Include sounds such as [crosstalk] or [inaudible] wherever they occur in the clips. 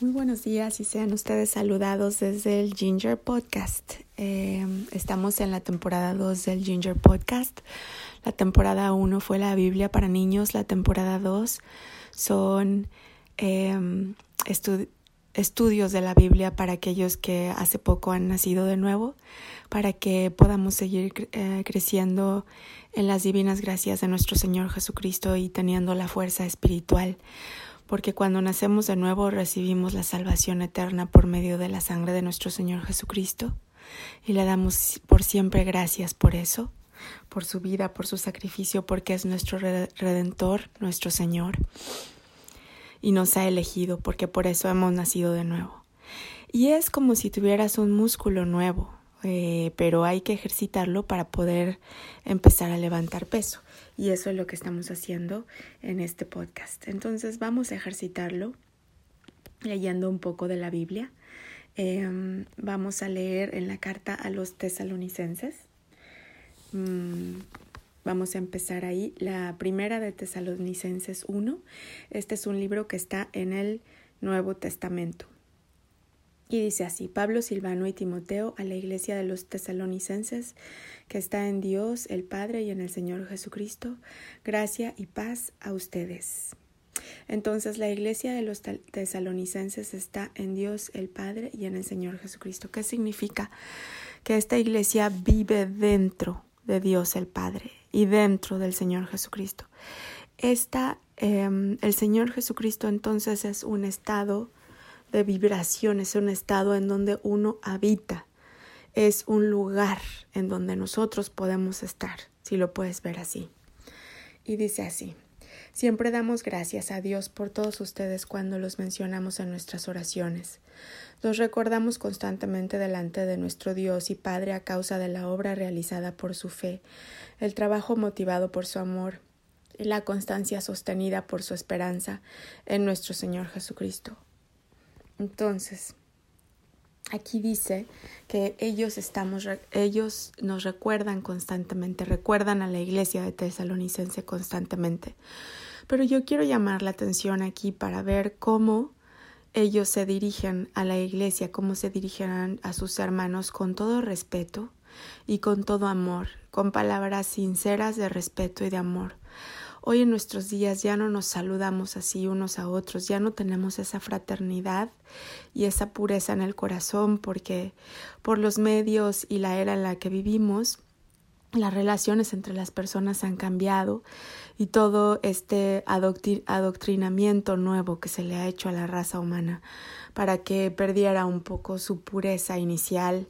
Muy buenos días y sean ustedes saludados desde el Ginger Podcast. Eh, estamos en la temporada 2 del Ginger Podcast. La temporada 1 fue la Biblia para niños, la temporada 2 son eh, estudios de la Biblia para aquellos que hace poco han nacido de nuevo, para que podamos seguir eh, creciendo en las divinas gracias de nuestro Señor Jesucristo y teniendo la fuerza espiritual porque cuando nacemos de nuevo recibimos la salvación eterna por medio de la sangre de nuestro Señor Jesucristo y le damos por siempre gracias por eso, por su vida, por su sacrificio, porque es nuestro redentor, nuestro Señor, y nos ha elegido, porque por eso hemos nacido de nuevo. Y es como si tuvieras un músculo nuevo, eh, pero hay que ejercitarlo para poder empezar a levantar peso. Y eso es lo que estamos haciendo en este podcast. Entonces vamos a ejercitarlo leyendo un poco de la Biblia. Em, vamos a leer en la carta a los tesalonicenses. Mm, vamos a empezar ahí. La primera de Tesalonicenses 1. Este es un libro que está en el Nuevo Testamento. Y dice así, Pablo, Silvano y Timoteo a la iglesia de los tesalonicenses, que está en Dios el Padre y en el Señor Jesucristo, gracia y paz a ustedes. Entonces la iglesia de los tesalonicenses está en Dios el Padre y en el Señor Jesucristo. ¿Qué significa? Que esta iglesia vive dentro de Dios el Padre y dentro del Señor Jesucristo. Esta, em, el Señor Jesucristo entonces es un estado de vibración, es un estado en donde uno habita, es un lugar en donde nosotros podemos estar, si lo puedes ver así. Y dice así, siempre damos gracias a Dios por todos ustedes cuando los mencionamos en nuestras oraciones. Los recordamos constantemente delante de nuestro Dios y Padre a causa de la obra realizada por su fe, el trabajo motivado por su amor y la constancia sostenida por su esperanza en nuestro Señor Jesucristo. Entonces, aquí dice que ellos estamos ellos nos recuerdan constantemente, recuerdan a la iglesia de Tesalonicense constantemente. Pero yo quiero llamar la atención aquí para ver cómo ellos se dirigen a la iglesia, cómo se dirigen a sus hermanos con todo respeto y con todo amor, con palabras sinceras de respeto y de amor. Hoy en nuestros días ya no nos saludamos así unos a otros, ya no tenemos esa fraternidad y esa pureza en el corazón porque por los medios y la era en la que vivimos, las relaciones entre las personas han cambiado y todo este adoctrinamiento nuevo que se le ha hecho a la raza humana para que perdiera un poco su pureza inicial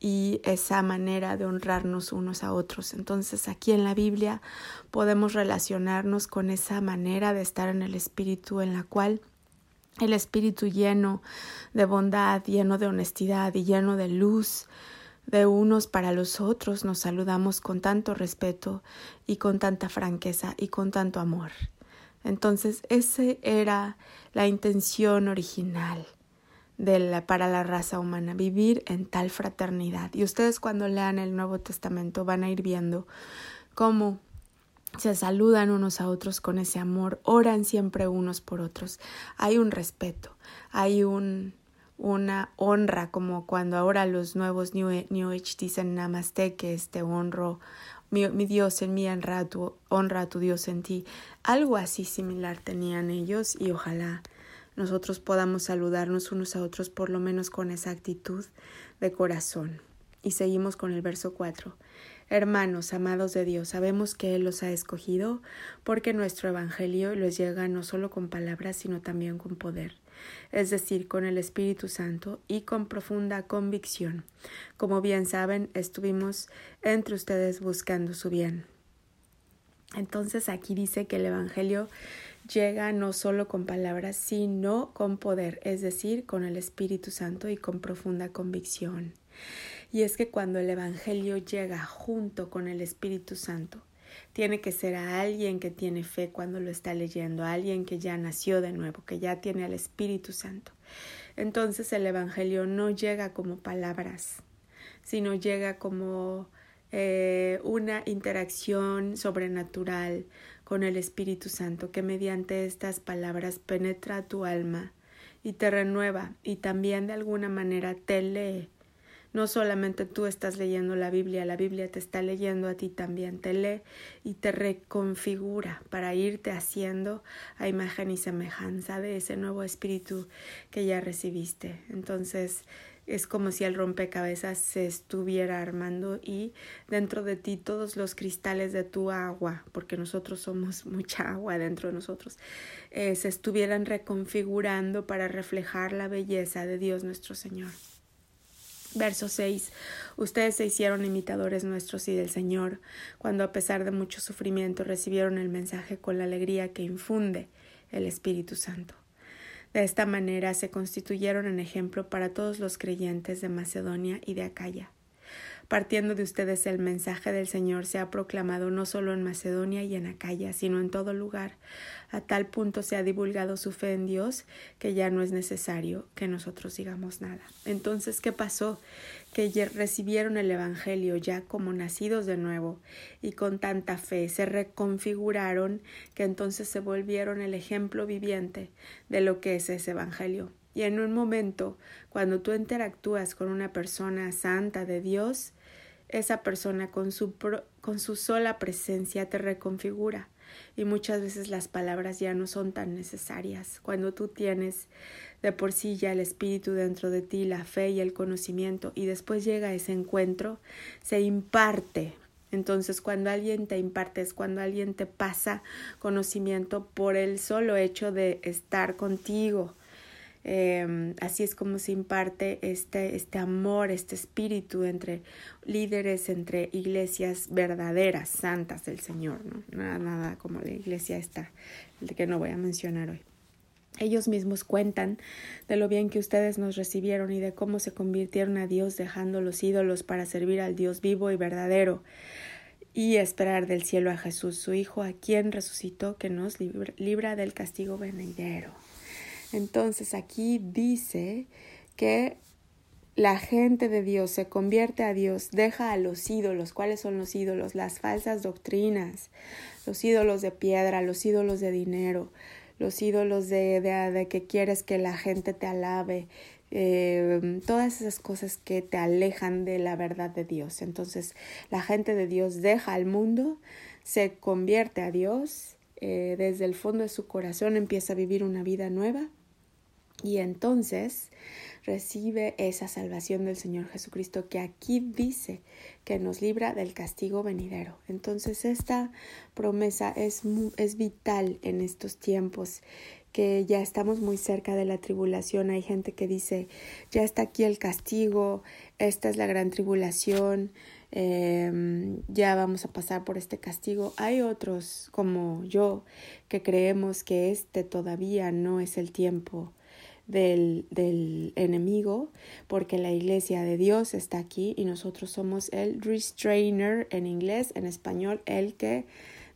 y esa manera de honrarnos unos a otros. Entonces aquí en la Biblia podemos relacionarnos con esa manera de estar en el Espíritu en la cual el Espíritu lleno de bondad, lleno de honestidad y lleno de luz de unos para los otros nos saludamos con tanto respeto y con tanta franqueza y con tanto amor. Entonces, esa era la intención original de la, para la raza humana, vivir en tal fraternidad. Y ustedes cuando lean el Nuevo Testamento van a ir viendo cómo se saludan unos a otros con ese amor, oran siempre unos por otros. Hay un respeto, hay un, una honra, como cuando ahora los nuevos New, New Age dicen Namaste, que este honro, mi, mi Dios en mí, honra tu, honra a tu Dios en ti. Algo así similar tenían ellos y ojalá nosotros podamos saludarnos unos a otros por lo menos con esa actitud de corazón. Y seguimos con el verso 4. Hermanos, amados de Dios, sabemos que Él los ha escogido porque nuestro Evangelio les llega no solo con palabras, sino también con poder, es decir, con el Espíritu Santo y con profunda convicción. Como bien saben, estuvimos entre ustedes buscando su bien. Entonces aquí dice que el Evangelio llega no solo con palabras, sino con poder, es decir, con el Espíritu Santo y con profunda convicción. Y es que cuando el Evangelio llega junto con el Espíritu Santo, tiene que ser a alguien que tiene fe cuando lo está leyendo, a alguien que ya nació de nuevo, que ya tiene al Espíritu Santo. Entonces el Evangelio no llega como palabras, sino llega como eh, una interacción sobrenatural, con el Espíritu Santo, que mediante estas palabras penetra tu alma y te renueva y también de alguna manera te lee. No solamente tú estás leyendo la Biblia, la Biblia te está leyendo a ti también, te lee y te reconfigura para irte haciendo a imagen y semejanza de ese nuevo espíritu que ya recibiste. Entonces, es como si el rompecabezas se estuviera armando y dentro de ti todos los cristales de tu agua, porque nosotros somos [laughs] mucha agua dentro de nosotros, eh, se estuvieran reconfigurando para reflejar la belleza de Dios nuestro Señor. Verso 6. Ustedes se hicieron imitadores nuestros y del Señor, cuando a pesar de mucho sufrimiento recibieron el mensaje con la alegría que infunde el Espíritu Santo. De esta manera se constituyeron en ejemplo para todos los creyentes de Macedonia y de Acaya. Partiendo de ustedes el mensaje del Señor se ha proclamado no solo en Macedonia y en Acaya, sino en todo lugar. A tal punto se ha divulgado su fe en Dios que ya no es necesario que nosotros digamos nada. Entonces, ¿qué pasó? Que recibieron el Evangelio ya como nacidos de nuevo y con tanta fe se reconfiguraron que entonces se volvieron el ejemplo viviente de lo que es ese Evangelio. Y en un momento, cuando tú interactúas con una persona santa de Dios, esa persona con su, con su sola presencia te reconfigura y muchas veces las palabras ya no son tan necesarias. Cuando tú tienes de por sí ya el espíritu dentro de ti, la fe y el conocimiento y después llega ese encuentro, se imparte. Entonces cuando alguien te imparte es cuando alguien te pasa conocimiento por el solo hecho de estar contigo Em, así es como se imparte este, este amor, este espíritu entre líderes, entre iglesias verdaderas, santas del Señor, ¿no? Nada, nada como la iglesia esta, que no voy a mencionar hoy. Ellos mismos cuentan de lo bien que ustedes nos recibieron y de cómo se convirtieron a Dios dejando los ídolos para servir al Dios vivo y verdadero y esperar del cielo a Jesús, su Hijo, a quien resucitó, que nos libra del castigo venidero. Entonces aquí dice que la gente de Dios se convierte a Dios, deja a los ídolos. ¿Cuáles son los ídolos? Las falsas doctrinas, los ídolos de piedra, los ídolos de dinero, los ídolos de, de, que quieres que la gente te alabe, eh, todas esas cosas que te alejan de la verdad de Dios. Entonces la gente de Dios deja al mundo, se convierte a Dios, eh, desde el fondo de su corazón empieza a vivir una vida nueva y entonces recibe esa salvación del Señor Jesucristo que aquí dice que nos libra del castigo venidero. Entonces esta promesa es, es vital en estos tiempos que ya estamos muy cerca de la tribulación. Hay gente que dice, ya está aquí el castigo, esta es la gran tribulación, em, ya vamos a pasar por este castigo. Hay otros como yo que creemos que este todavía no es el tiempo del, del enemigo, porque la iglesia de Dios está aquí y nosotros somos el restrainer en inglés, en español, el que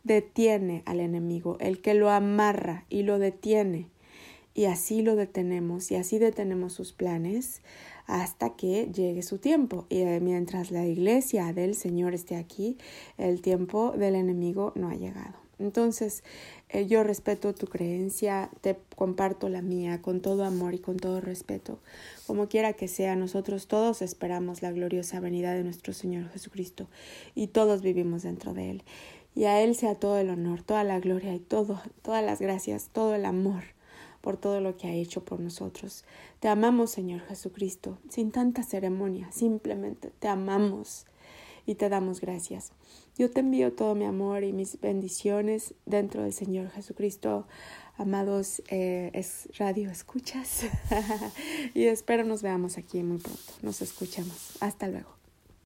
detiene al enemigo, el que lo amarra y lo detiene. Y así lo detenemos y así detenemos sus planes hasta que llegue su tiempo. Y eh, mientras la iglesia del Señor esté aquí, el tiempo del enemigo no ha llegado. Entonces, eh, yo respeto tu creencia, te comparto la mía con todo amor y con todo respeto. Como quiera que sea, nosotros todos esperamos la gloriosa venida de nuestro Señor Jesucristo y todos vivimos dentro de Él. Y a Él sea todo el honor, toda la gloria y todo, todas las gracias, todo el amor por todo lo que ha hecho por nosotros. Te amamos, Señor Jesucristo, sin tanta ceremonia, simplemente te amamos y te damos gracias. Yo te envío todo mi amor y mis bendiciones dentro del Señor Jesucristo. Amados eh, es radio escuchas [laughs] y espero nos veamos aquí muy pronto. Nos escuchamos. Hasta luego.